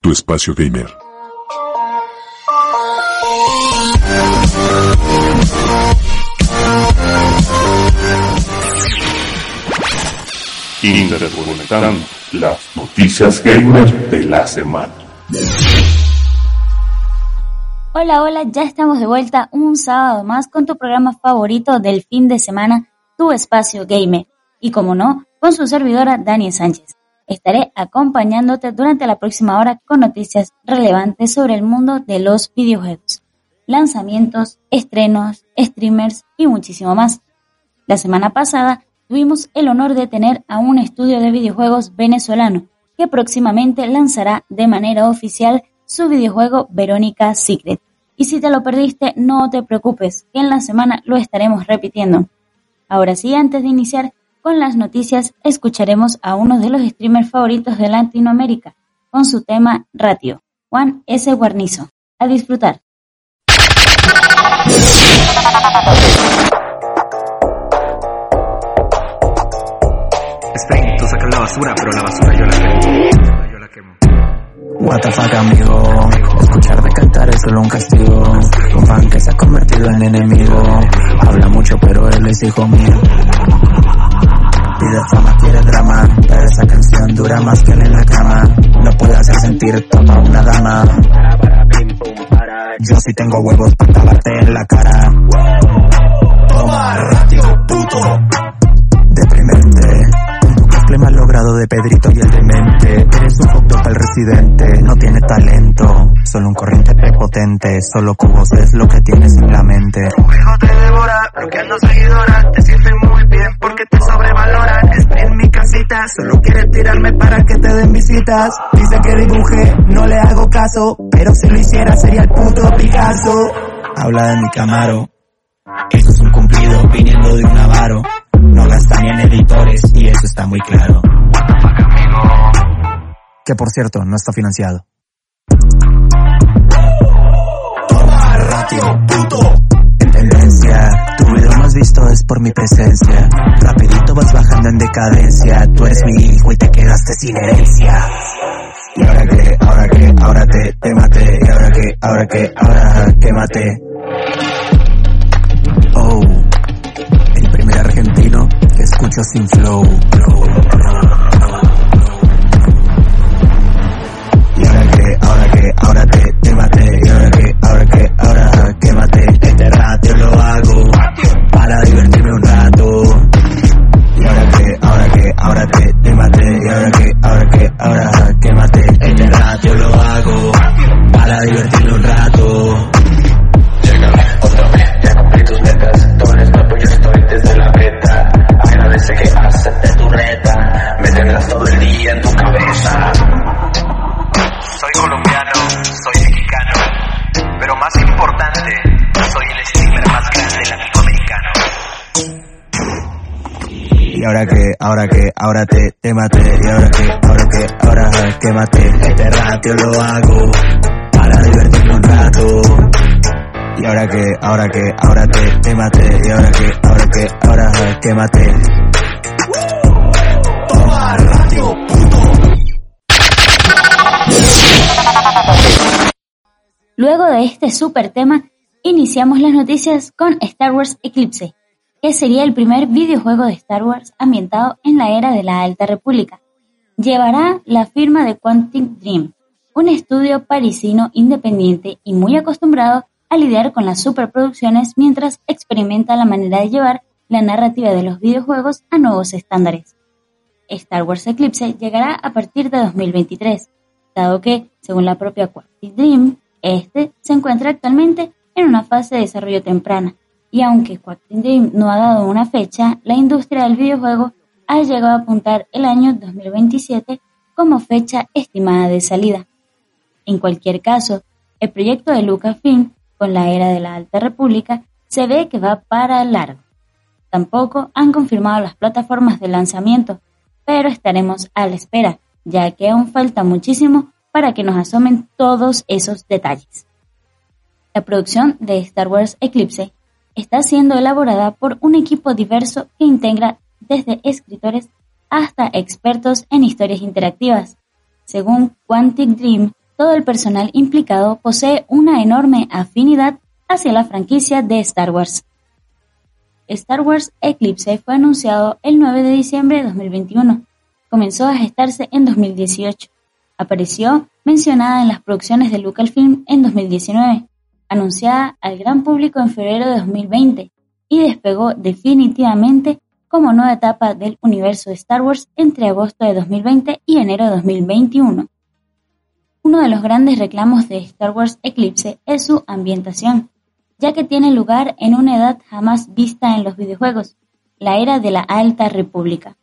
Tu Espacio Gamer. Las noticias gamer de la semana. Hola, hola, ya estamos de vuelta un sábado más con tu programa favorito del fin de semana, Tu Espacio Gamer. Y como no, con su servidora Dani Sánchez. Estaré acompañándote durante la próxima hora con noticias relevantes sobre el mundo de los videojuegos, lanzamientos, estrenos, streamers y muchísimo más. La semana pasada tuvimos el honor de tener a un estudio de videojuegos venezolano que próximamente lanzará de manera oficial su videojuego Verónica Secret. Y si te lo perdiste, no te preocupes, en la semana lo estaremos repitiendo. Ahora sí, antes de iniciar, con las noticias escucharemos a uno de los streamers favoritos de Latinoamérica, con su tema Ratio, Juan S. Guarnizo. A disfrutar. What the fuck, amigo. Escucharme cantar es solo un castigo. Un fan que se ha convertido en enemigo. Habla mucho, pero él es hijo mío. Pide fama, quiere drama. Pero esa canción dura más que él en la cama. No puede hacer sentir toda una dama. Yo sí tengo huevos para clavarte en la cara. Un clima logrado de Pedrito y el demente. Eres un hot al residente. No tiene talento. Solo un corriente prepotente. Solo cubos es lo que tienes en la mente. Tu hijo te devora, bloqueando seguidora. Te sientes muy bien porque te sobrevaloran. Estoy en mi casita, solo quiere tirarme para que te den visitas. Dice que dibuje, no le hago caso. Pero si lo hiciera sería el puto Picasso. Habla de mi camaro. Eso es un cumplido viniendo de un avaro. Ni en editores y eso está muy claro. Que por cierto, no está financiado. Toma ratio, puto. En tendencia, tu video más visto es por mi presencia. Rapidito vas bajando en decadencia. Tú eres mi hijo y te quedaste sin herencia. Y ahora que, ahora que, ahora te, te maté. Y ahora que, ahora que, ahora que maté. Escucho sin flow. Y ahora que, ahora que, ahora te, te maté. Y ahora que, ahora que, ahora que maté. Este ratio lo hago para divertirme un rato. Y ahora que, ahora que, ahora te, te maté. Y ahora que, ahora que, ahora que maté. Este ratio lo hago para divertirme Agradece que aceptes tu reta. Métemelas todo el día en tu cabeza. Soy colombiano, soy mexicano. Pero más importante, soy el streamer más grande latinoamericano. Y ahora que, ahora que, ahora te, te maté. Y ahora que, ahora que, ahora que maté. Este ratio lo hago para divertirme un rato. Y ahora que, ahora que, ahora te, te maté. Y ahora que, ahora que, ahora que maté. Luego de este super tema, iniciamos las noticias con Star Wars Eclipse, que sería el primer videojuego de Star Wars ambientado en la era de la Alta República. Llevará la firma de Quantic Dream, un estudio parisino independiente y muy acostumbrado a lidiar con las superproducciones mientras experimenta la manera de llevar la narrativa de los videojuegos a nuevos estándares. Star Wars Eclipse llegará a partir de 2023, dado que, según la propia Quantic Dream, este se encuentra actualmente en una fase de desarrollo temprana, y aunque Quantic Dream no ha dado una fecha, la industria del videojuego ha llegado a apuntar el año 2027 como fecha estimada de salida. En cualquier caso, el proyecto de Lucasfilm con la era de la Alta República se ve que va para largo. Tampoco han confirmado las plataformas de lanzamiento, pero estaremos a la espera, ya que aún falta muchísimo para que nos asomen todos esos detalles. La producción de Star Wars Eclipse está siendo elaborada por un equipo diverso que integra desde escritores hasta expertos en historias interactivas. Según Quantic Dream, todo el personal implicado posee una enorme afinidad hacia la franquicia de Star Wars. Star Wars Eclipse fue anunciado el 9 de diciembre de 2021. Comenzó a gestarse en 2018. Apareció mencionada en las producciones de Lucasfilm en 2019, anunciada al gran público en febrero de 2020 y despegó definitivamente como nueva etapa del universo de Star Wars entre agosto de 2020 y enero de 2021. Uno de los grandes reclamos de Star Wars Eclipse es su ambientación, ya que tiene lugar en una edad jamás vista en los videojuegos, la era de la Alta República.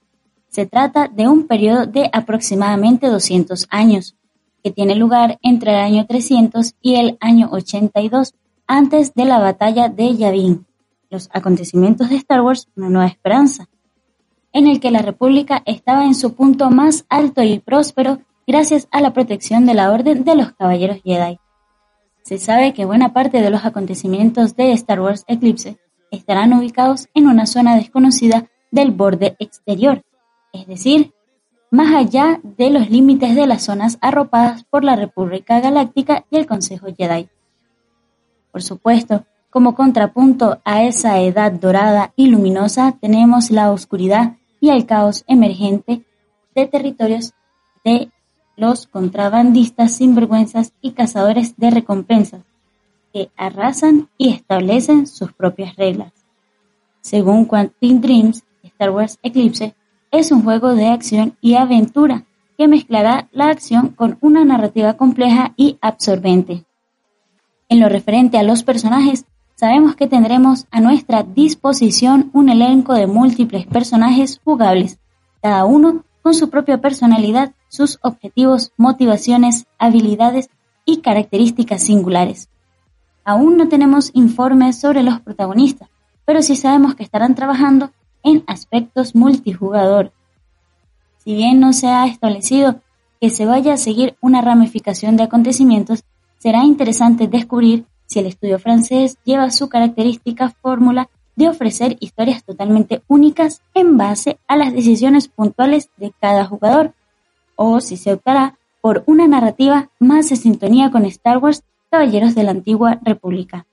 Se trata de un periodo de aproximadamente 200 años, que tiene lugar entre el año 300 y el año 82 antes de la batalla de Yavin, los acontecimientos de Star Wars Una Nueva Esperanza, en el que la República estaba en su punto más alto y próspero gracias a la protección de la Orden de los Caballeros Jedi. Se sabe que buena parte de los acontecimientos de Star Wars Eclipse estarán ubicados en una zona desconocida del borde exterior, es decir, más allá de los límites de las zonas arropadas por la República Galáctica y el Consejo Jedi. Por supuesto, como contrapunto a esa edad dorada y luminosa tenemos la oscuridad y el caos emergente de territorios de los contrabandistas sinvergüenzas y cazadores de recompensas, que arrasan y establecen sus propias reglas. Según Quantum Dreams, Star Wars Eclipse es un juego de acción y aventura que mezclará la acción con una narrativa compleja y absorbente. En lo referente a los personajes, sabemos que tendremos a nuestra disposición un elenco de múltiples personajes jugables, cada uno con su propia personalidad, sus objetivos, motivaciones, habilidades y características singulares. Aún no tenemos informes sobre los protagonistas, pero sí sabemos que estarán trabajando en aspectos multijugador. Si bien no se ha establecido que se vaya a seguir una ramificación de acontecimientos, será interesante descubrir si el estudio francés lleva su característica fórmula de ofrecer historias totalmente únicas en base a las decisiones puntuales de cada jugador, o si se optará por una narrativa más en sintonía con Star Wars Caballeros de la Antigua República.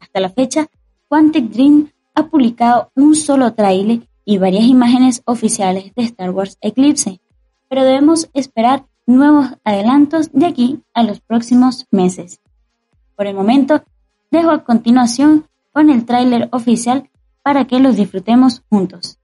Hasta la fecha, Quantic Dream ha publicado un solo tráiler y varias imágenes oficiales de Star Wars Eclipse, pero debemos esperar nuevos adelantos de aquí a los próximos meses. Por el momento, dejo a continuación con el tráiler oficial para que los disfrutemos juntos.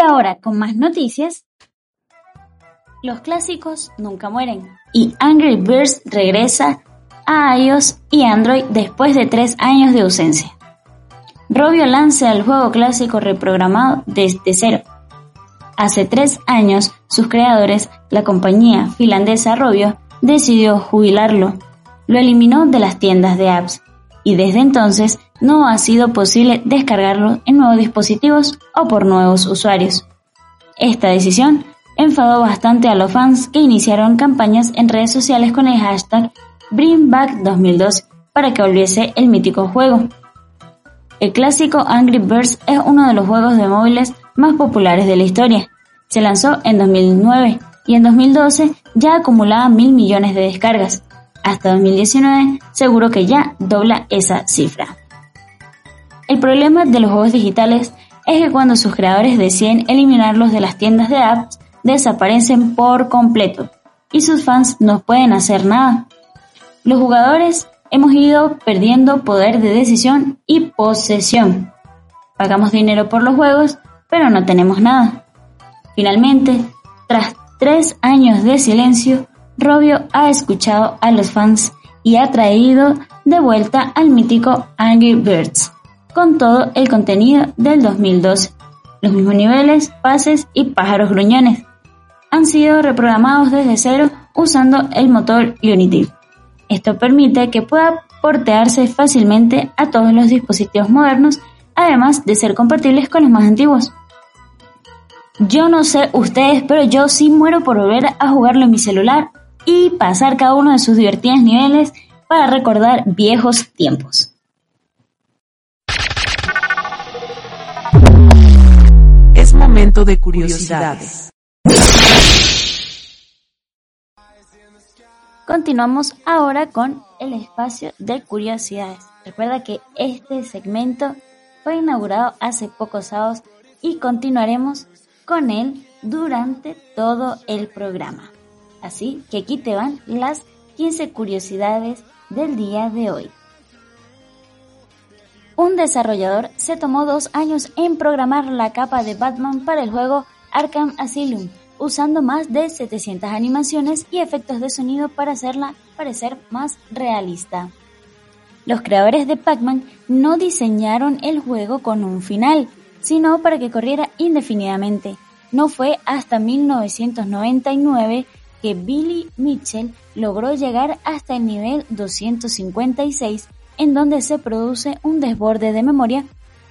Ahora, con más noticias, los clásicos nunca mueren y Angry Birds regresa a iOS y Android después de tres años de ausencia. Robio lanza el juego clásico reprogramado desde cero. Hace tres años, sus creadores, la compañía finlandesa Robio, decidió jubilarlo. Lo eliminó de las tiendas de apps y desde entonces no ha sido posible descargarlo en nuevos dispositivos o por nuevos usuarios. Esta decisión enfadó bastante a los fans que iniciaron campañas en redes sociales con el hashtag BringBack2002 para que volviese el mítico juego. El clásico Angry Birds es uno de los juegos de móviles más populares de la historia. Se lanzó en 2009 y en 2012 ya acumulaba mil millones de descargas. Hasta 2019 seguro que ya dobla esa cifra. El problema de los juegos digitales es que cuando sus creadores deciden eliminarlos de las tiendas de apps, desaparecen por completo y sus fans no pueden hacer nada. Los jugadores hemos ido perdiendo poder de decisión y posesión. Pagamos dinero por los juegos, pero no tenemos nada. Finalmente, tras tres años de silencio, Robio ha escuchado a los fans y ha traído de vuelta al mítico Angry Birds, con todo el contenido del 2012, los mismos niveles, pases y pájaros gruñones. Han sido reprogramados desde cero usando el motor Unity. Esto permite que pueda portearse fácilmente a todos los dispositivos modernos, además de ser compatibles con los más antiguos. Yo no sé ustedes, pero yo sí muero por volver a jugarlo en mi celular y pasar cada uno de sus divertidos niveles para recordar viejos tiempos. Es momento de curiosidades. Continuamos ahora con el espacio de curiosidades. Recuerda que este segmento fue inaugurado hace pocos sábados y continuaremos con él durante todo el programa. Así que aquí te van las 15 curiosidades del día de hoy. Un desarrollador se tomó dos años en programar la capa de Batman para el juego Arkham Asylum usando más de 700 animaciones y efectos de sonido para hacerla parecer más realista. Los creadores de Pac-Man no diseñaron el juego con un final, sino para que corriera indefinidamente. No fue hasta 1999 que Billy Mitchell logró llegar hasta el nivel 256, en donde se produce un desborde de memoria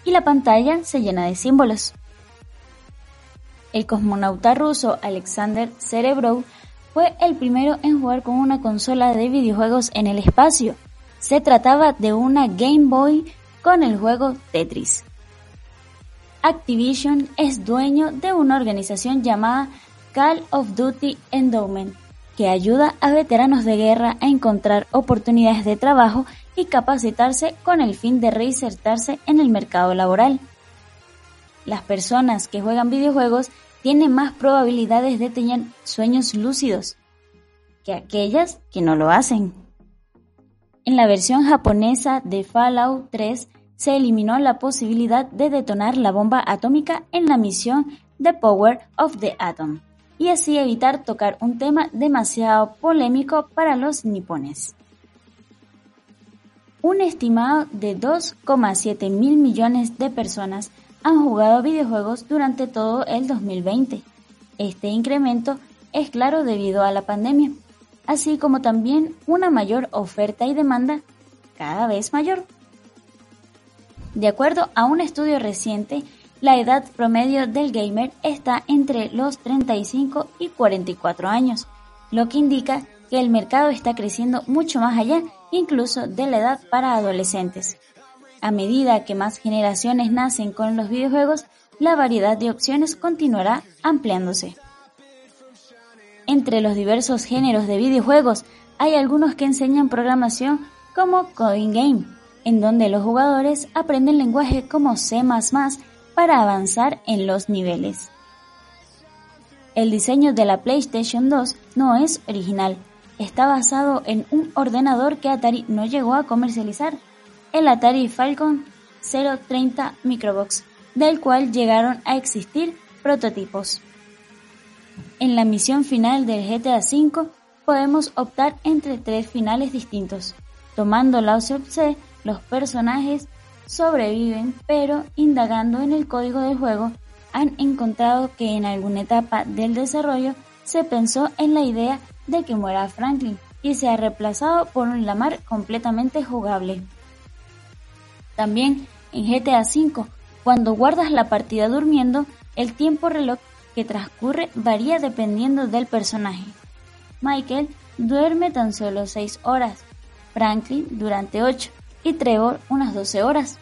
y la pantalla se llena de símbolos. El cosmonauta ruso Alexander Serebrov fue el primero en jugar con una consola de videojuegos en el espacio. Se trataba de una Game Boy con el juego Tetris. Activision es dueño de una organización llamada Call of Duty Endowment, que ayuda a veteranos de guerra a encontrar oportunidades de trabajo y capacitarse con el fin de reinsertarse en el mercado laboral. Las personas que juegan videojuegos tienen más probabilidades de tener sueños lúcidos que aquellas que no lo hacen. En la versión japonesa de Fallout 3 se eliminó la posibilidad de detonar la bomba atómica en la misión The Power of the Atom y así evitar tocar un tema demasiado polémico para los nipones. Un estimado de 2,7 mil millones de personas han jugado videojuegos durante todo el 2020. Este incremento es claro debido a la pandemia, así como también una mayor oferta y demanda cada vez mayor. De acuerdo a un estudio reciente, la edad promedio del gamer está entre los 35 y 44 años, lo que indica que el mercado está creciendo mucho más allá incluso de la edad para adolescentes. A medida que más generaciones nacen con los videojuegos, la variedad de opciones continuará ampliándose. Entre los diversos géneros de videojuegos, hay algunos que enseñan programación como Coding Game, en donde los jugadores aprenden lenguaje como C++ para avanzar en los niveles. El diseño de la PlayStation 2 no es original, está basado en un ordenador que Atari no llegó a comercializar, el Atari Falcon 030 Microbox, del cual llegaron a existir prototipos. En la misión final del GTA V podemos optar entre tres finales distintos. Tomando la opción los personajes sobreviven, pero indagando en el código del juego han encontrado que en alguna etapa del desarrollo se pensó en la idea de que muera Franklin y se ha reemplazado por un Lamar completamente jugable. También en GTA V, cuando guardas la partida durmiendo, el tiempo reloj que transcurre varía dependiendo del personaje. Michael duerme tan solo 6 horas, Franklin durante 8 y Trevor unas 12 horas.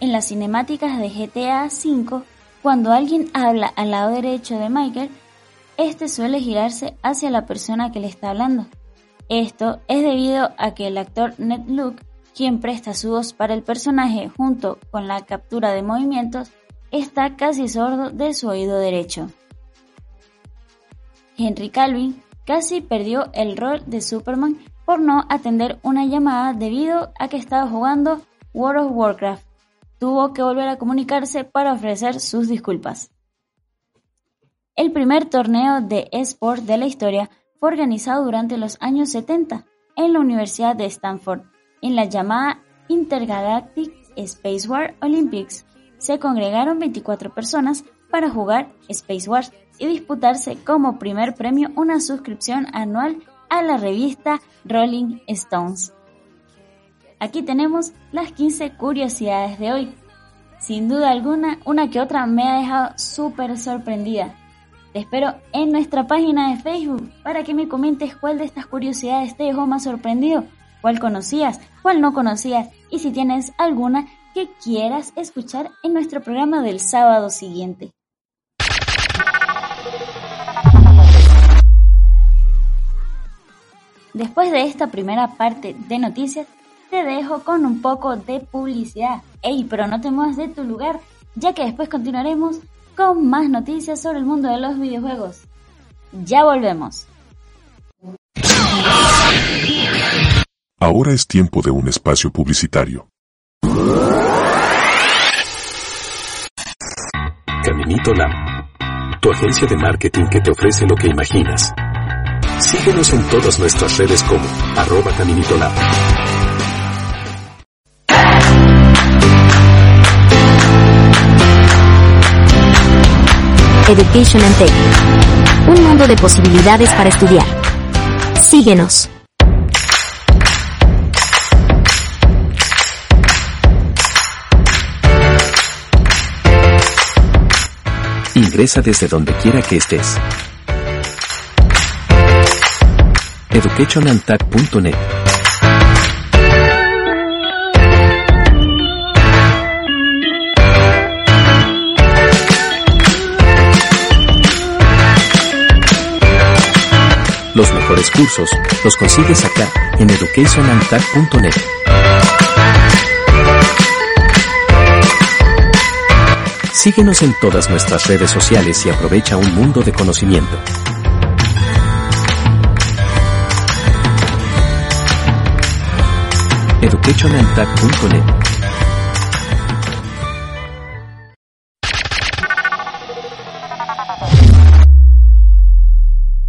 En las cinemáticas de GTA V, cuando alguien habla al lado derecho de Michael, este suele girarse hacia la persona que le está hablando. Esto es debido a que el actor Ned Luke, quien presta su voz para el personaje junto con la captura de movimientos, está casi sordo de su oído derecho. Henry Calvin casi perdió el rol de Superman por no atender una llamada debido a que estaba jugando World of Warcraft. Tuvo que volver a comunicarse para ofrecer sus disculpas. El primer torneo de eSport de la historia fue organizado durante los años 70 en la Universidad de Stanford, en la llamada Intergalactic Space War Olympics. Se congregaron 24 personas para jugar Space Wars y disputarse como primer premio una suscripción anual a la revista Rolling Stones. Aquí tenemos las 15 curiosidades de hoy. Sin duda alguna, una que otra me ha dejado súper sorprendida. Te espero en nuestra página de Facebook para que me comentes cuál de estas curiosidades te dejó más sorprendido, cuál conocías, cuál no conocías y si tienes alguna que quieras escuchar en nuestro programa del sábado siguiente. Después de esta primera parte de noticias, te dejo con un poco de publicidad. Ey, pero no te muevas de tu lugar, ya que después continuaremos con más noticias sobre el mundo de los videojuegos. Ya volvemos. Ahora es tiempo de un espacio publicitario. Caminito Lab, tu agencia de marketing que te ofrece lo que imaginas. Síguenos en todas nuestras redes como arroba Caminito Lab. Education and Tech. Un mundo de posibilidades para estudiar. Síguenos. Ingresa desde donde quiera que estés. educationandtech.net Los mejores cursos los consigues acá en educationandtech.net. Síguenos en todas nuestras redes sociales y aprovecha un mundo de conocimiento.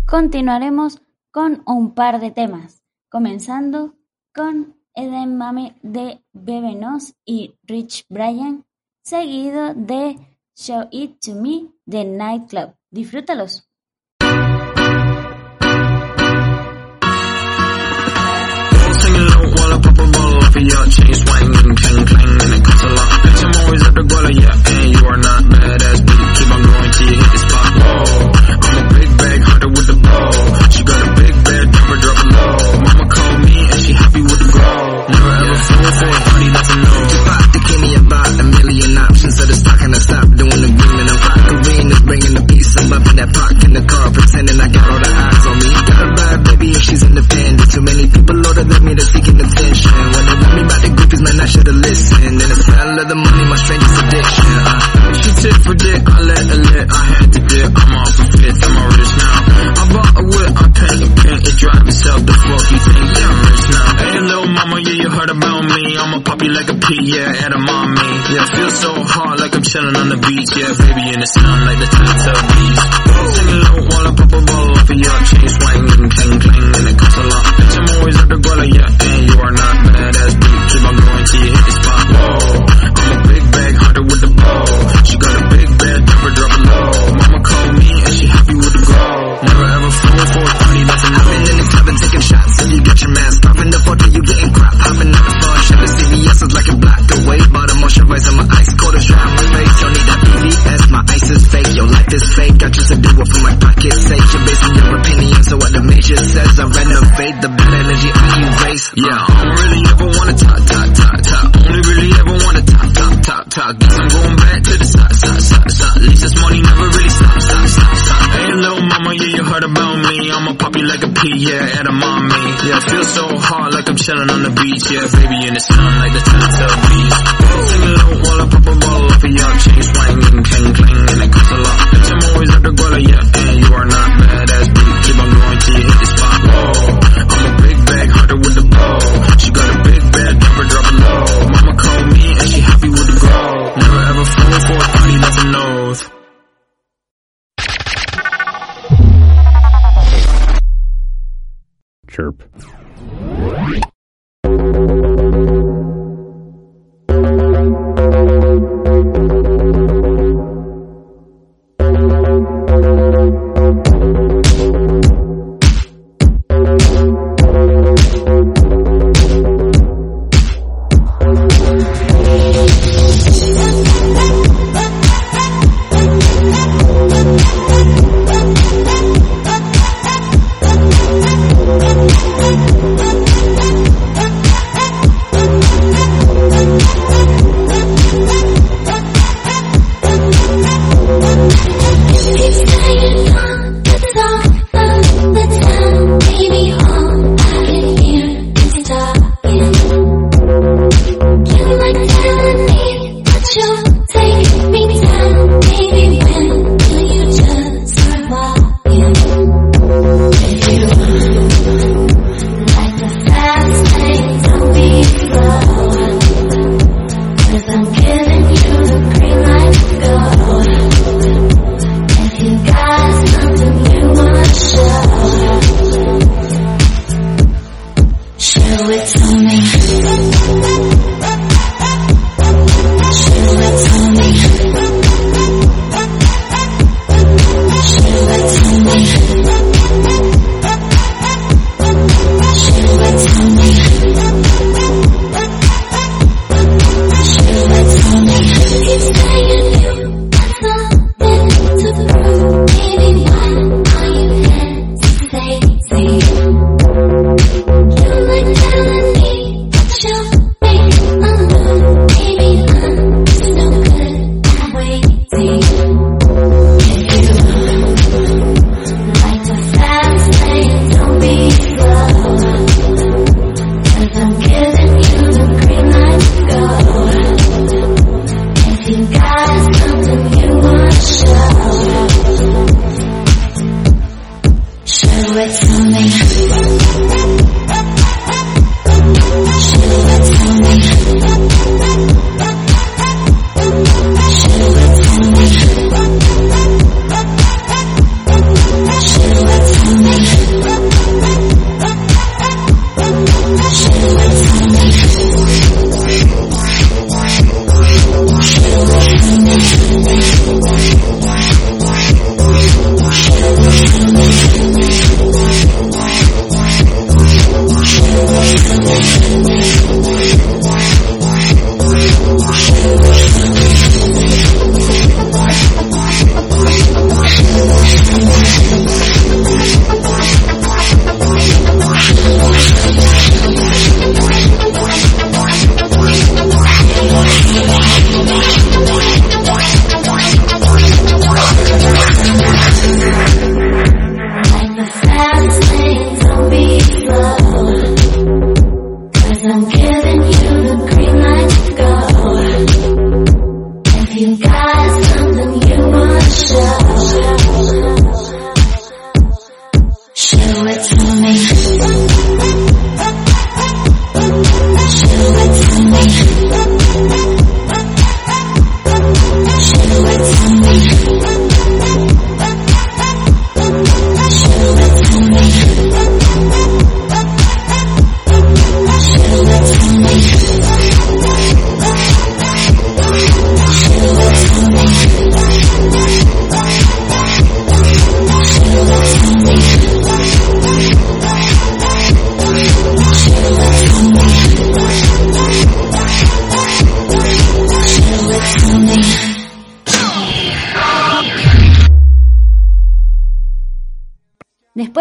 Continuaremos con un par de temas, comenzando con Eden Mame de Bebenos y Rich Brian, seguido de Show It To Me de Nightclub. Disfrútalos. A your chain swinging, clang clang, and it costs a lot. Bitch, I'm always at the guala, yeah, and you are not badass beat. Keep on going till you hit the spot. Whoa, I'm a big bag hunter with the bow. She got a big bed, drop her, drop it low. Mama called me and she happy with the grow. Never ever fall for a honey, that's a no. Just pop to give me about a million options. At the stock and I stop doing the green and I'm cracking is bringing the peace. I'm bumping that park in the car, pretending I got all the eyes on me. Got a bad baby if she's independent. Too many people older than me that's seeking attention. When they want me about the groupies, man, I should've listened. And the smell of the money, my strangest addiction. Uh, she tit for dick, I let her lit. I had to dip, I'm off the fifth, I'm all rich now. I bought a whip, I paint a paint, it drive itself. The fuck you think? Yeah, I'm rich now. Hey, little mama, yeah, you heard about me. I'ma pop you like a pea, yeah, at a mommy. Yeah, feel so hard like I'm chilling on the beach. Yeah, baby in the sun like the Teletubbies. Hot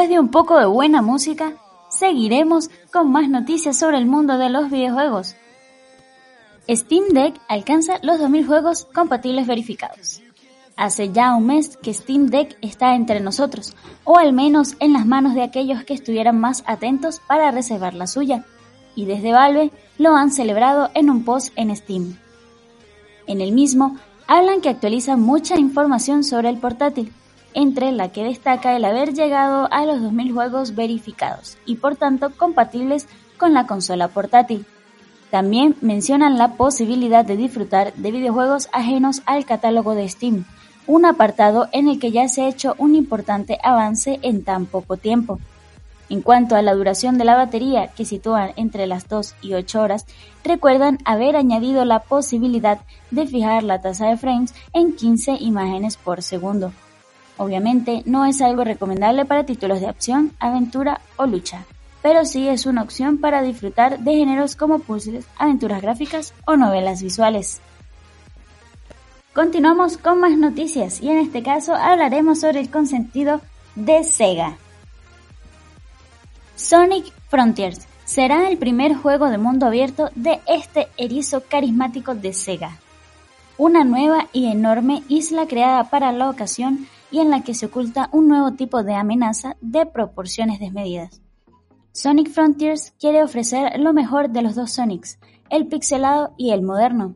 después de un poco de buena música, seguiremos con más noticias sobre el mundo de los videojuegos. Steam Deck alcanza los 2000 juegos compatibles verificados. Hace ya un mes que Steam Deck está entre nosotros, o al menos en las manos de aquellos que estuvieran más atentos para reservar la suya, y desde Valve lo han celebrado en un post en Steam. En el mismo, hablan que actualiza mucha información sobre el portátil, entre la que destaca el haber llegado a los 2000 juegos verificados y por tanto compatibles con la consola portátil. También mencionan la posibilidad de disfrutar de videojuegos ajenos al catálogo de Steam, un apartado en el que ya se ha hecho un importante avance en tan poco tiempo. En cuanto a la duración de la batería, que sitúan entre las 2 y 8 horas, recuerdan haber añadido la posibilidad de fijar la tasa de frames en 15 imágenes por segundo. Obviamente no es algo recomendable para títulos de acción, aventura o lucha, pero sí es una opción para disfrutar de géneros como puzzles, aventuras gráficas o novelas visuales. Continuamos con más noticias y en este caso hablaremos sobre el consentido de Sega. Sonic Frontiers será el primer juego de mundo abierto de este erizo carismático de Sega. Una nueva y enorme isla creada para la ocasión y en la que se oculta un nuevo tipo de amenaza de proporciones desmedidas. Sonic Frontiers quiere ofrecer lo mejor de los dos Sonics, el pixelado y el moderno,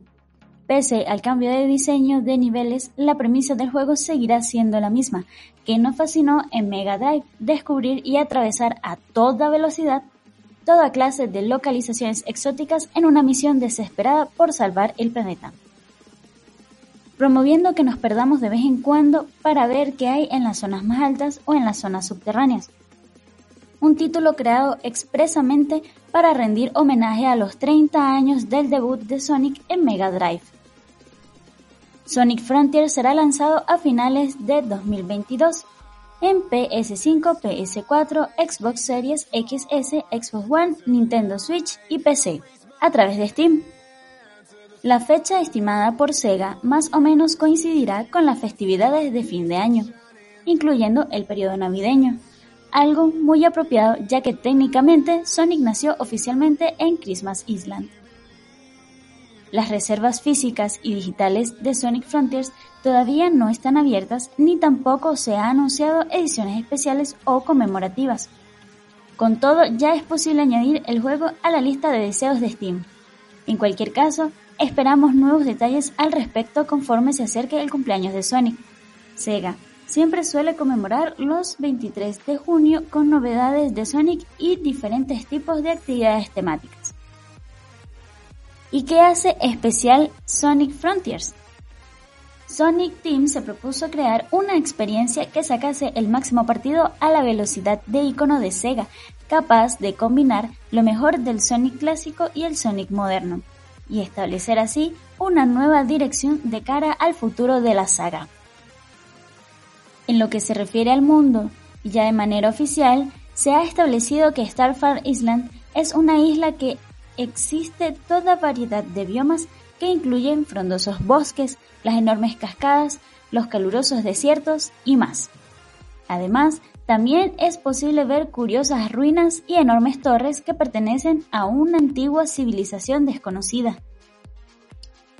Pese al cambio de diseño de niveles, la premisa del juego seguirá siendo la misma, que nos fascinó en Mega Drive, descubrir y atravesar a toda velocidad toda clase de localizaciones exóticas en una misión desesperada por salvar el planeta. Promoviendo que nos perdamos de vez en cuando para ver qué hay en las zonas más altas o en las zonas subterráneas. Un título creado expresamente para rendir homenaje a los 30 años del debut de Sonic en Mega Drive. Sonic Frontier será lanzado a finales de 2022 en PS5, PS4, Xbox Series XS, Xbox One, Nintendo Switch y PC, a través de Steam. La fecha estimada por Sega más o menos coincidirá con las festividades de fin de año, incluyendo el periodo navideño, algo muy apropiado ya que técnicamente Sonic nació oficialmente en Christmas Island. Las reservas físicas y digitales de Sonic Frontiers todavía no están abiertas ni tampoco se ha anunciado ediciones especiales o conmemorativas. Con todo, ya es posible añadir el juego a la lista de deseos de Steam. En cualquier caso, esperamos nuevos detalles al respecto conforme se acerque el cumpleaños de Sonic. Sega siempre suele conmemorar los 23 de junio con novedades de Sonic y diferentes tipos de actividades temáticas. ¿Y qué hace especial Sonic Frontiers? Sonic Team se propuso crear una experiencia que sacase el máximo partido a la velocidad de icono de Sega, capaz de combinar lo mejor del Sonic clásico y el Sonic moderno, y establecer así una nueva dirección de cara al futuro de la saga. En lo que se refiere al mundo, ya de manera oficial, se ha establecido que Starfire Island es una isla que existe toda variedad de biomas que incluyen frondosos bosques, las enormes cascadas, los calurosos desiertos y más. Además, también es posible ver curiosas ruinas y enormes torres que pertenecen a una antigua civilización desconocida.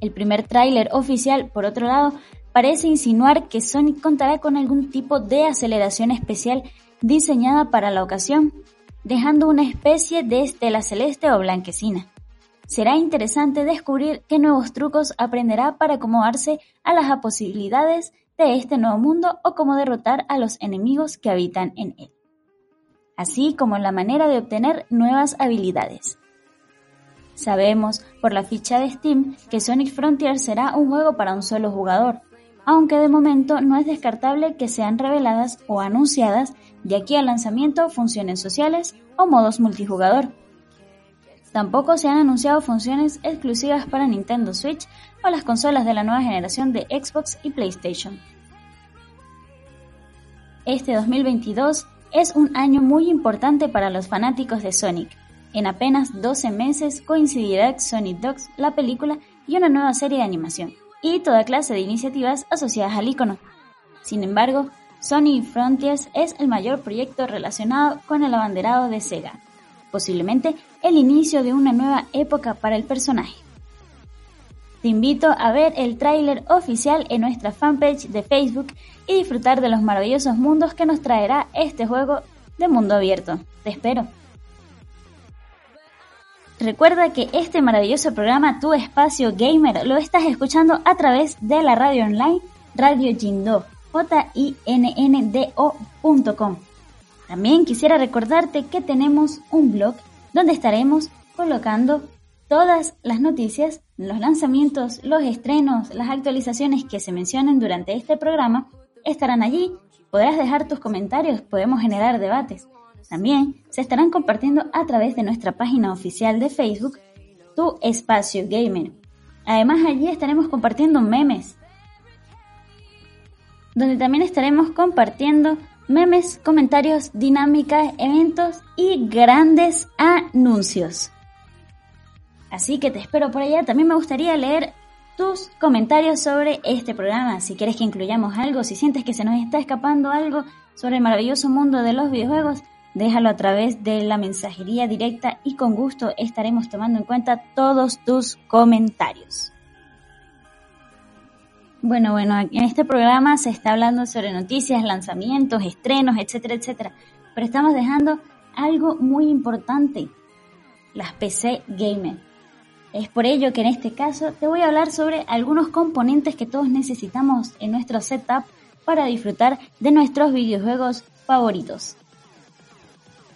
El primer tráiler oficial, por otro lado, parece insinuar que Sonic contará con algún tipo de aceleración especial diseñada para la ocasión, dejando una especie de estela celeste o blanquecina. Será interesante descubrir qué nuevos trucos aprenderá para acomodarse a las posibilidades de este nuevo mundo o cómo derrotar a los enemigos que habitan en él, así como la manera de obtener nuevas habilidades. Sabemos por la ficha de Steam que Sonic Frontier será un juego para un solo jugador, aunque de momento no es descartable que sean reveladas o anunciadas de aquí al lanzamiento funciones sociales o modos multijugador. Tampoco se han anunciado funciones exclusivas para Nintendo Switch o las consolas de la nueva generación de Xbox y PlayStation. Este 2022 es un año muy importante para los fanáticos de Sonic. En apenas 12 meses coincidirá Sonic Dogs, la película y una nueva serie de animación y toda clase de iniciativas asociadas al icono. Sin embargo, Sony Frontiers es el mayor proyecto relacionado con el abanderado de Sega, posiblemente el inicio de una nueva época para el personaje. Te invito a ver el tráiler oficial en nuestra fanpage de Facebook y disfrutar de los maravillosos mundos que nos traerá este juego de mundo abierto. Te espero. Recuerda que este maravilloso programa Tu Espacio Gamer lo estás escuchando a través de la radio online Radio Jindo, j i n n d -O También quisiera recordarte que tenemos un blog donde estaremos colocando todas las noticias, los lanzamientos, los estrenos, las actualizaciones que se mencionen durante este programa estarán allí. Podrás dejar tus comentarios, podemos generar debates. También se estarán compartiendo a través de nuestra página oficial de Facebook, Tu Espacio Gamer. Además allí estaremos compartiendo memes, donde también estaremos compartiendo memes, comentarios, dinámicas, eventos y grandes anuncios. Así que te espero por allá. También me gustaría leer tus comentarios sobre este programa. Si quieres que incluyamos algo, si sientes que se nos está escapando algo sobre el maravilloso mundo de los videojuegos, déjalo a través de la mensajería directa y con gusto estaremos tomando en cuenta todos tus comentarios. Bueno, bueno, en este programa se está hablando sobre noticias, lanzamientos, estrenos, etcétera, etcétera. Pero estamos dejando algo muy importante, las PC Gamer. Es por ello que en este caso te voy a hablar sobre algunos componentes que todos necesitamos en nuestro setup para disfrutar de nuestros videojuegos favoritos.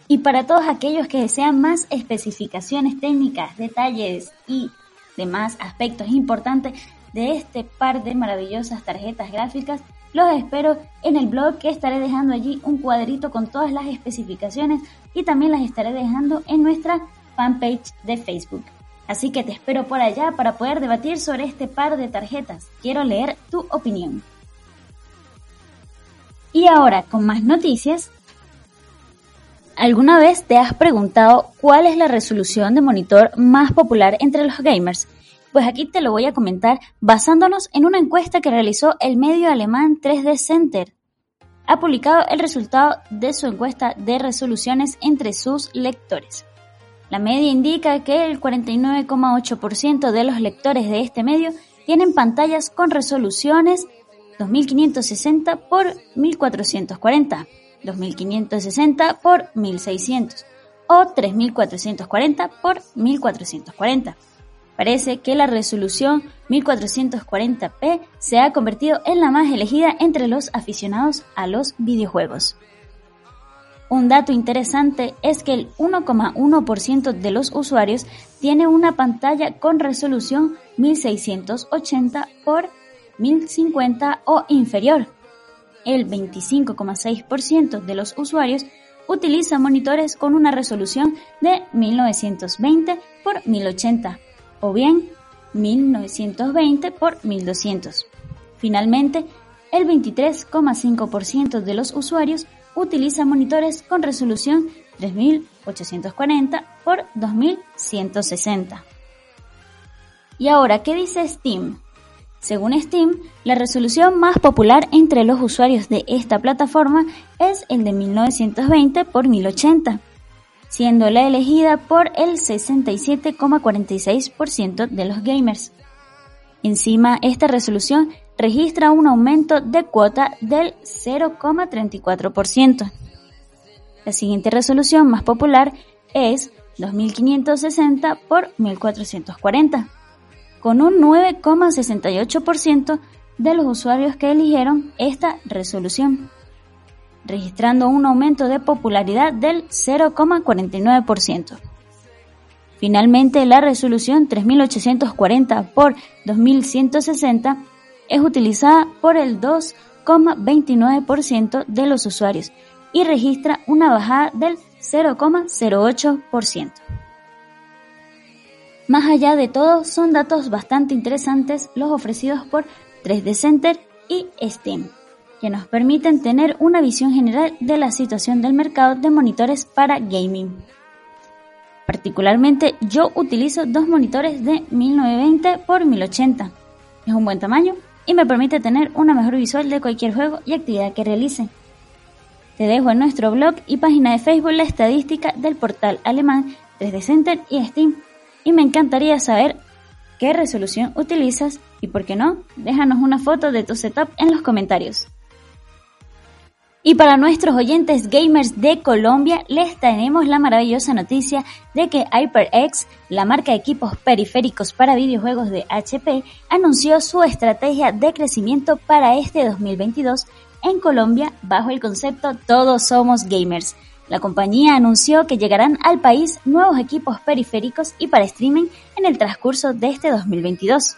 Y para todos aquellos que desean más especificaciones técnicas, detalles y demás aspectos importantes de este par de maravillosas tarjetas gráficas, los espero en el blog que estaré dejando allí un cuadrito con todas las especificaciones y también las estaré dejando en nuestra fanpage de Facebook. Así que te espero por allá para poder debatir sobre este par de tarjetas. Quiero leer tu opinión. Y ahora, con más noticias, ¿Alguna vez te has preguntado cuál es la resolución de monitor más popular entre los gamers? Pues aquí te lo voy a comentar basándonos en una encuesta que realizó el medio alemán 3D Center. Ha publicado el resultado de su encuesta de resoluciones entre sus lectores. La media indica que el 49,8% de los lectores de este medio tienen pantallas con resoluciones 2560 x 1440 2560 por 1600 o 3440 por 1440. Parece que la resolución 1440p se ha convertido en la más elegida entre los aficionados a los videojuegos. Un dato interesante es que el 1,1% de los usuarios tiene una pantalla con resolución 1680 por 1050 o inferior, el 25,6% de los usuarios utiliza monitores con una resolución de 1920 x 1080 o bien 1920 x 1200. Finalmente, el 23,5% de los usuarios utiliza monitores con resolución 3840 x 2160. Y ahora, ¿qué dice Steam? Según Steam, la resolución más popular entre los usuarios de esta plataforma es el de 1920 x 1080, siendo la elegida por el 67,46% de los gamers. Encima, esta resolución registra un aumento de cuota del 0,34%. La siguiente resolución más popular es 2560 x 1440 con un 9,68% de los usuarios que eligieron esta resolución, registrando un aumento de popularidad del 0,49%. Finalmente, la resolución 3840 por 2160 es utilizada por el 2,29% de los usuarios y registra una bajada del 0,08%. Más allá de todo, son datos bastante interesantes los ofrecidos por 3D Center y Steam, que nos permiten tener una visión general de la situación del mercado de monitores para gaming. Particularmente yo utilizo dos monitores de 1920 x 1080. Es un buen tamaño, y me permite tener una mejor visual de cualquier juego y actividad que realice. Te dejo en nuestro blog y página de Facebook la estadística del portal alemán 3D Center y Steam y me encantaría saber qué resolución utilizas y por qué no, déjanos una foto de tu setup en los comentarios. Y para nuestros oyentes gamers de Colombia, les tenemos la maravillosa noticia de que HyperX, la marca de equipos periféricos para videojuegos de HP, anunció su estrategia de crecimiento para este 2022 en Colombia bajo el concepto Todos somos gamers. La compañía anunció que llegarán al país nuevos equipos periféricos y para streaming en el transcurso de este 2022.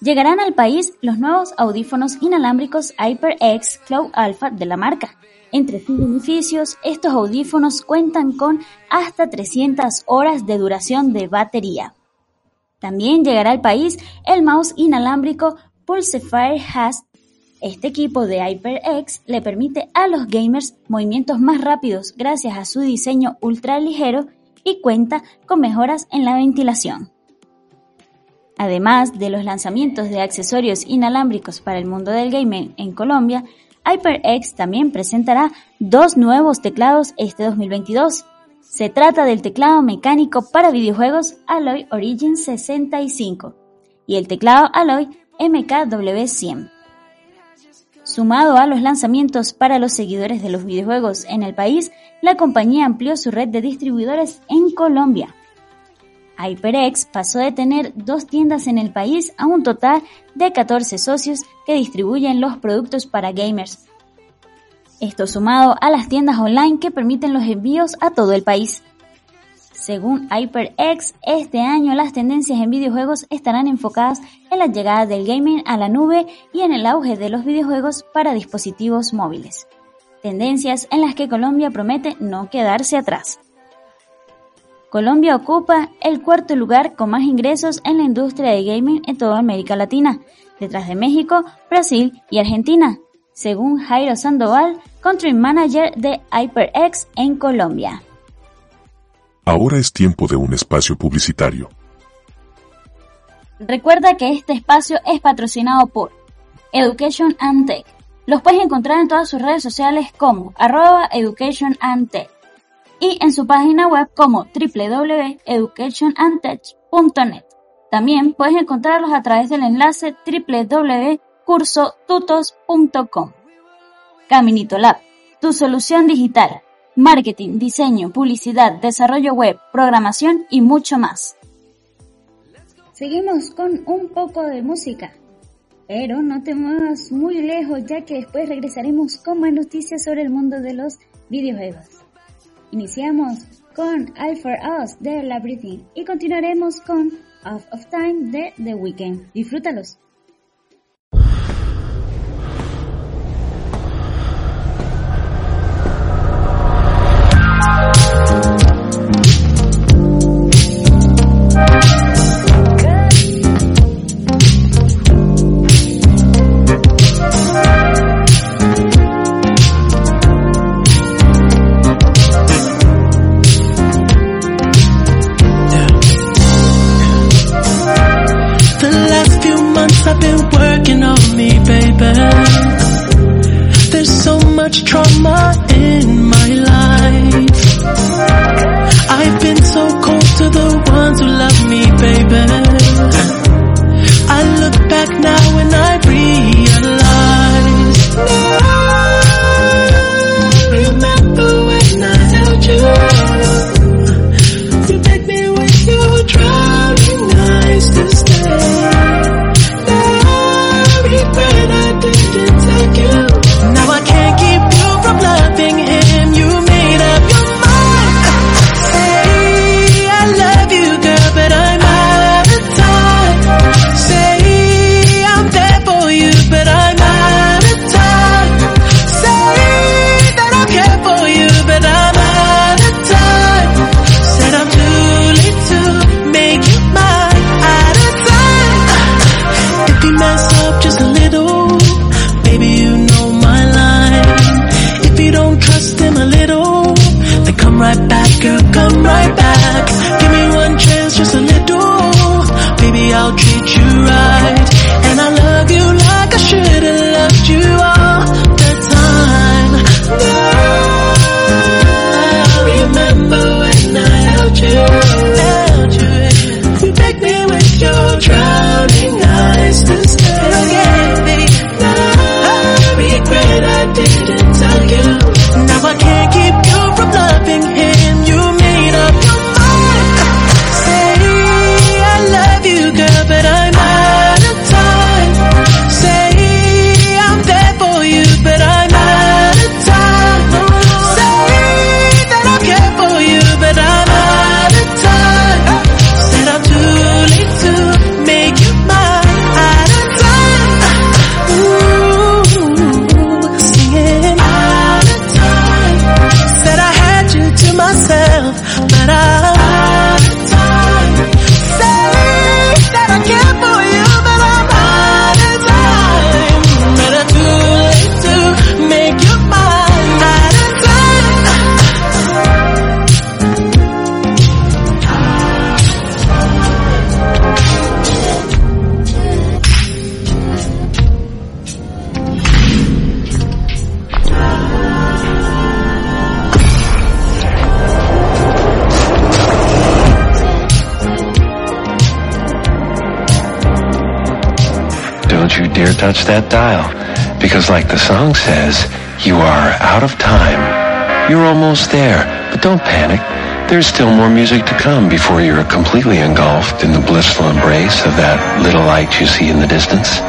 Llegarán al país los nuevos audífonos inalámbricos HyperX Cloud Alpha de la marca. Entre sus beneficios, estos audífonos cuentan con hasta 300 horas de duración de batería. También llegará al país el mouse inalámbrico Pulsefire Hast. Este equipo de HyperX le permite a los gamers movimientos más rápidos gracias a su diseño ultra ligero y cuenta con mejoras en la ventilación. Además de los lanzamientos de accesorios inalámbricos para el mundo del gaming en Colombia, HyperX también presentará dos nuevos teclados este 2022. Se trata del teclado mecánico para videojuegos Alloy Origin 65 y el teclado Alloy MKW100. Sumado a los lanzamientos para los seguidores de los videojuegos en el país, la compañía amplió su red de distribuidores en Colombia. HyperX pasó de tener dos tiendas en el país a un total de 14 socios que distribuyen los productos para gamers. Esto sumado a las tiendas online que permiten los envíos a todo el país. Según HyperX, este año las tendencias en videojuegos estarán enfocadas en la llegada del gaming a la nube y en el auge de los videojuegos para dispositivos móviles. Tendencias en las que Colombia promete no quedarse atrás. Colombia ocupa el cuarto lugar con más ingresos en la industria de gaming en toda América Latina, detrás de México, Brasil y Argentina, según Jairo Sandoval, Country Manager de HyperX en Colombia. Ahora es tiempo de un espacio publicitario. Recuerda que este espacio es patrocinado por Education and Tech. Los puedes encontrar en todas sus redes sociales como arroba Education and Tech y en su página web como www.educationandtech.net. También puedes encontrarlos a través del enlace www.cursotutos.com. Caminito Lab, tu solución digital, marketing, diseño, publicidad, desarrollo web, programación y mucho más. Seguimos con un poco de música. Pero no te muevas muy lejos ya que después regresaremos con más noticias sobre el mundo de los videojuegos. Iniciamos con All For Us de La Breathing y continuaremos con Off of Time de The Weeknd. Disfrútalos. touch that dial. Because like the song says, you are out of time. You're almost there, but don't panic. There's still more music to come before you're completely engulfed in the blissful embrace of that little light you see in the distance.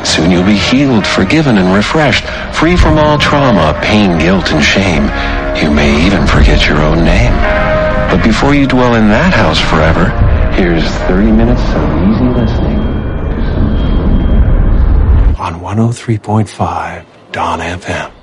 Soon you'll be healed, forgiven, and refreshed, free from all trauma, pain, guilt, and shame. You may even forget your own name. But before you dwell in that house forever, here's 30 minutes of easy listening. 103.5 Don FM.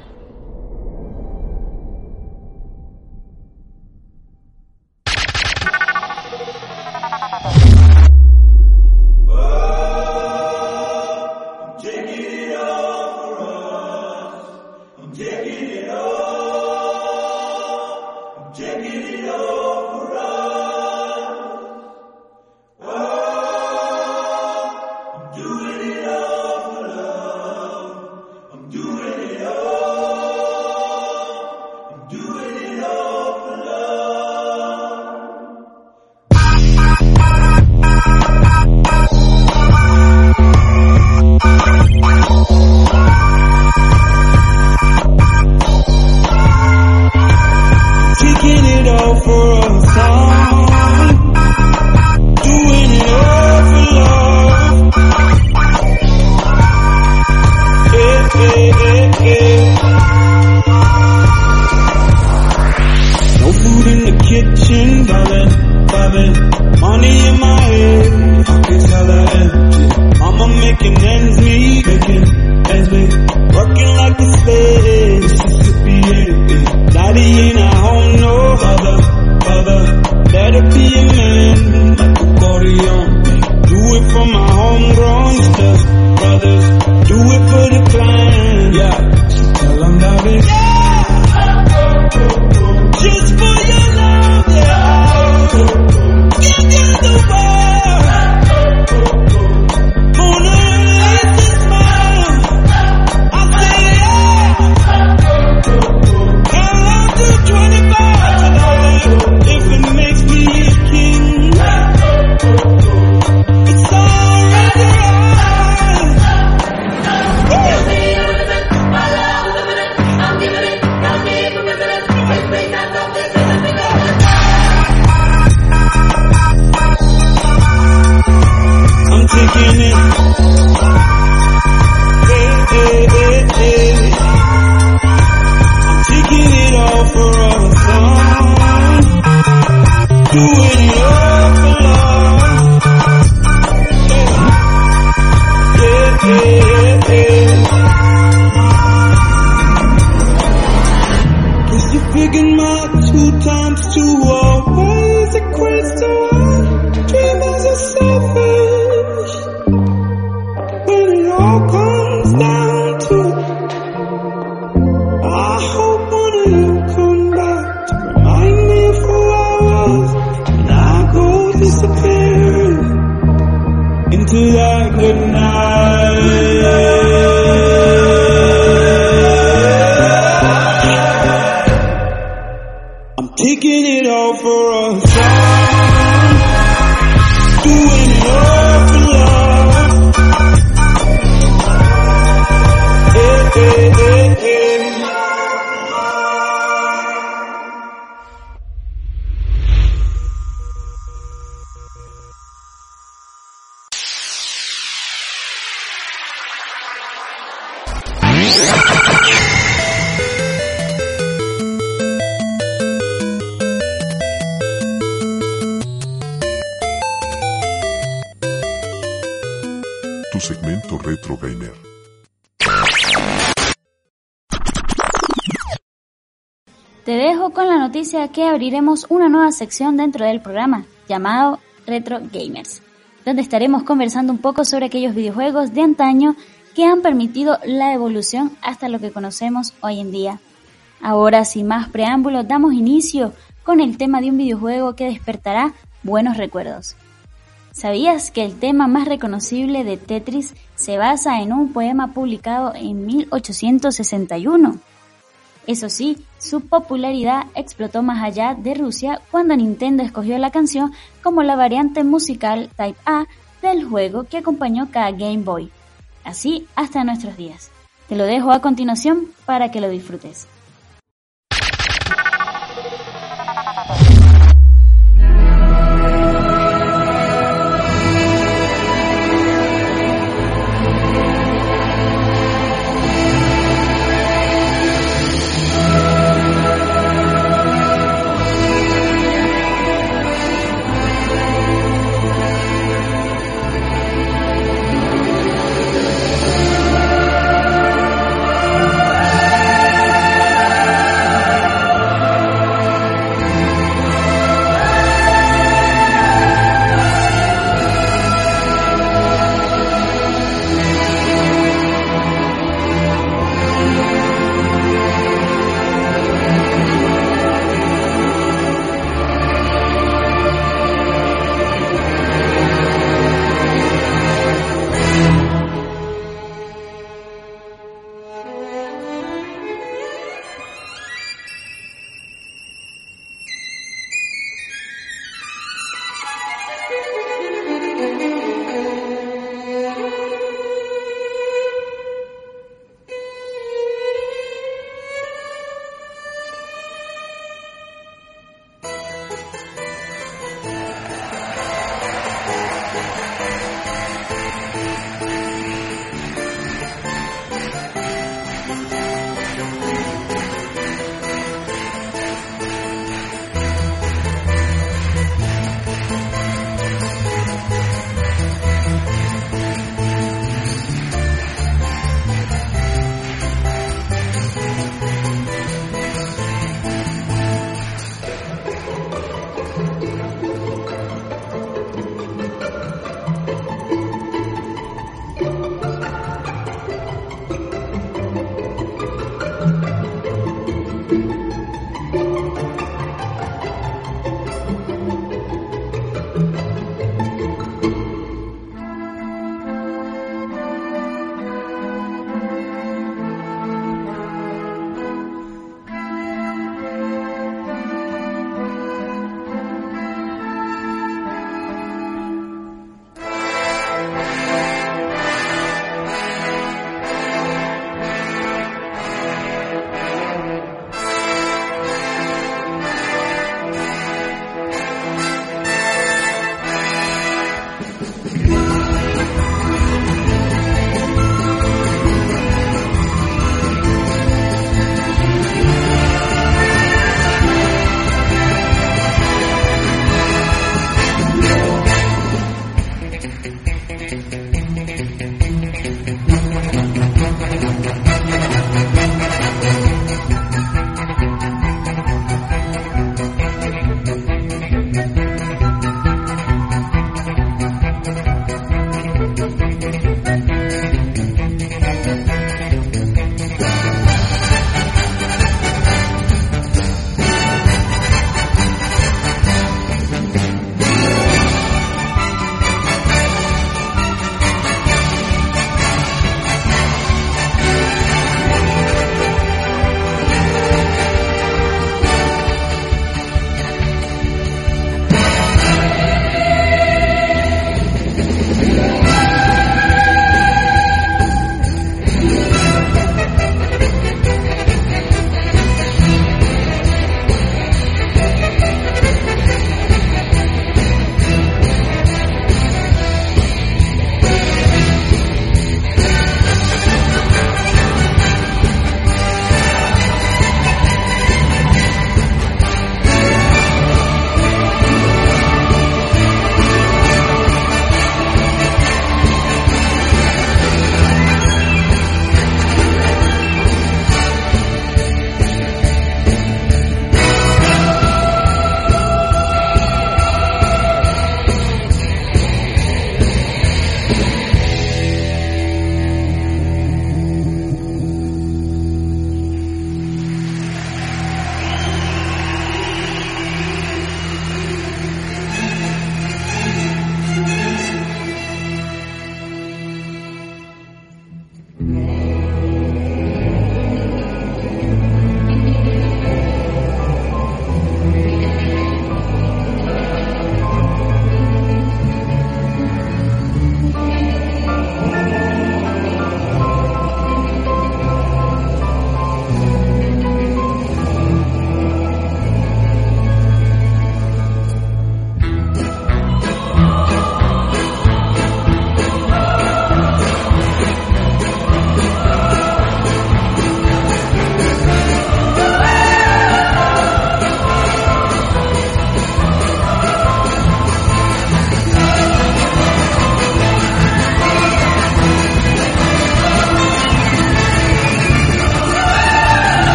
Te dejo con la noticia que abriremos una nueva sección dentro del programa llamado Retro Gamers, donde estaremos conversando un poco sobre aquellos videojuegos de antaño que han permitido la evolución hasta lo que conocemos hoy en día. Ahora, sin más preámbulos, damos inicio con el tema de un videojuego que despertará buenos recuerdos. ¿Sabías que el tema más reconocible de Tetris se basa en un poema publicado en 1861? Eso sí, su popularidad explotó más allá de Rusia cuando Nintendo escogió la canción como la variante musical Type A del juego que acompañó cada Game Boy. Así hasta nuestros días. Te lo dejo a continuación para que lo disfrutes.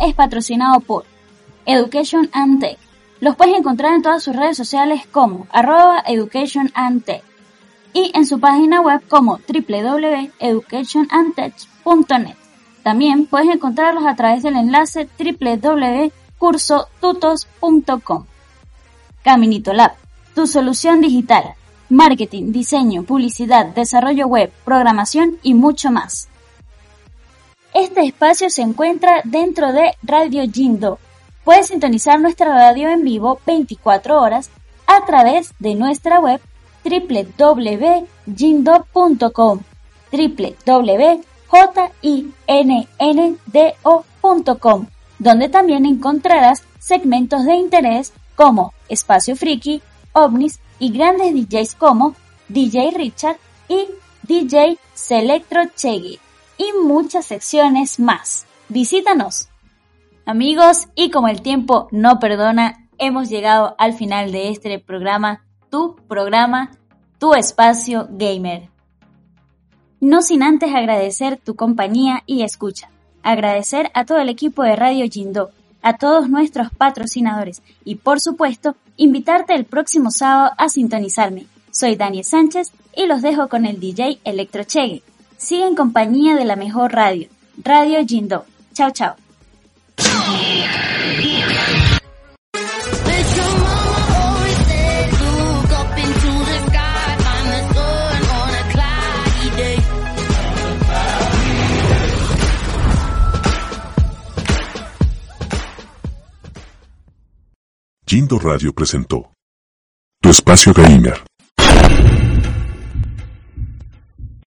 Es patrocinado por Education and Tech. Los puedes encontrar en todas sus redes sociales como arroba Education and Tech y en su página web como www.educationandtech.net. También puedes encontrarlos a través del enlace www.cursotutos.com. Caminito Lab, tu solución digital, marketing, diseño, publicidad, desarrollo web, programación y mucho más. Este espacio se encuentra dentro de Radio Jindo. Puedes sintonizar nuestra radio en vivo 24 horas a través de nuestra web www.jindo.com www.jinndo.com donde también encontrarás segmentos de interés como Espacio Friki, OVNIS y grandes DJs como DJ Richard y DJ Selectro Chegui y muchas secciones más. Visítanos. Amigos, y como el tiempo no perdona, hemos llegado al final de este programa, tu programa, tu espacio gamer. No sin antes agradecer tu compañía y escucha. Agradecer a todo el equipo de Radio Jindo, a todos nuestros patrocinadores y por supuesto invitarte el próximo sábado a sintonizarme. Soy Daniel Sánchez y los dejo con el DJ Electrochegue. Sigue en compañía de la mejor radio, Radio Jindo. Chao, chao. Jindo Radio presentó Tu Espacio Gamer.